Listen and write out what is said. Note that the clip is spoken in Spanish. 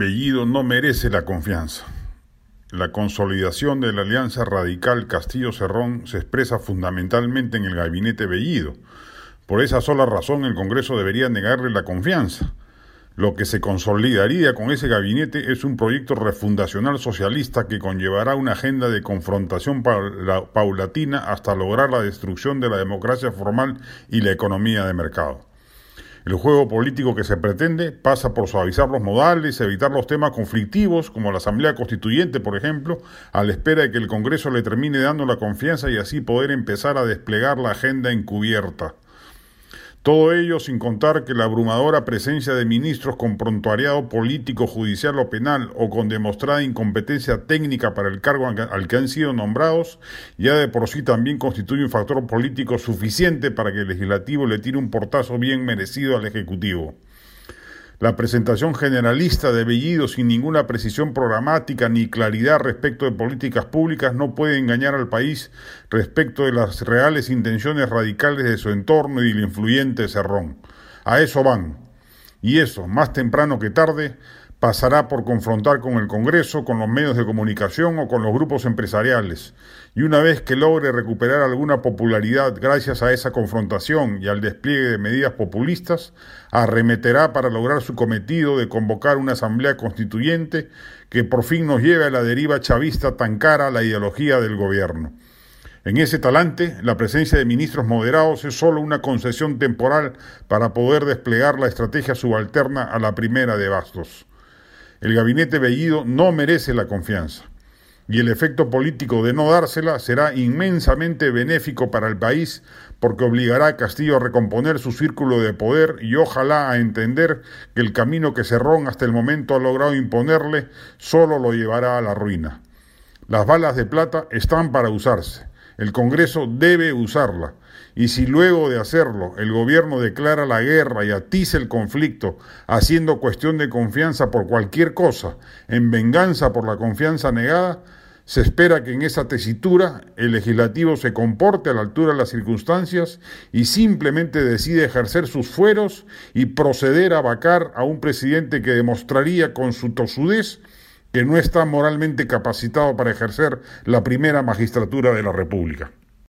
Bellido no merece la confianza. La consolidación de la alianza radical Castillo-Cerrón se expresa fundamentalmente en el gabinete Bellido. Por esa sola razón el Congreso debería negarle la confianza. Lo que se consolidaría con ese gabinete es un proyecto refundacional socialista que conllevará una agenda de confrontación paulatina hasta lograr la destrucción de la democracia formal y la economía de mercado. El juego político que se pretende pasa por suavizar los modales, evitar los temas conflictivos, como la Asamblea Constituyente, por ejemplo, a la espera de que el Congreso le termine dando la confianza y así poder empezar a desplegar la agenda encubierta. Todo ello sin contar que la abrumadora presencia de ministros con prontuariado político, judicial o penal o con demostrada incompetencia técnica para el cargo al que han sido nombrados, ya de por sí también constituye un factor político suficiente para que el legislativo le tire un portazo bien merecido al Ejecutivo. La presentación generalista de Bellido sin ninguna precisión programática ni claridad respecto de políticas públicas no puede engañar al país respecto de las reales intenciones radicales de su entorno y del influyente Cerrón. A eso van. Y eso, más temprano que tarde, pasará por confrontar con el Congreso, con los medios de comunicación o con los grupos empresariales. Y una vez que logre recuperar alguna popularidad gracias a esa confrontación y al despliegue de medidas populistas, arremeterá para lograr su cometido de convocar una asamblea constituyente que por fin nos lleve a la deriva chavista tan cara a la ideología del gobierno. En ese talante, la presencia de ministros moderados es solo una concesión temporal para poder desplegar la estrategia subalterna a la primera de Bastos. El gabinete Bellido no merece la confianza y el efecto político de no dársela será inmensamente benéfico para el país porque obligará a Castillo a recomponer su círculo de poder y ojalá a entender que el camino que Cerrón hasta el momento ha logrado imponerle solo lo llevará a la ruina. Las balas de plata están para usarse. El Congreso debe usarla. Y si luego de hacerlo el gobierno declara la guerra y atiza el conflicto, haciendo cuestión de confianza por cualquier cosa, en venganza por la confianza negada, se espera que en esa tesitura el legislativo se comporte a la altura de las circunstancias y simplemente decide ejercer sus fueros y proceder a vacar a un presidente que demostraría con su tosudez que no está moralmente capacitado para ejercer la primera magistratura de la República.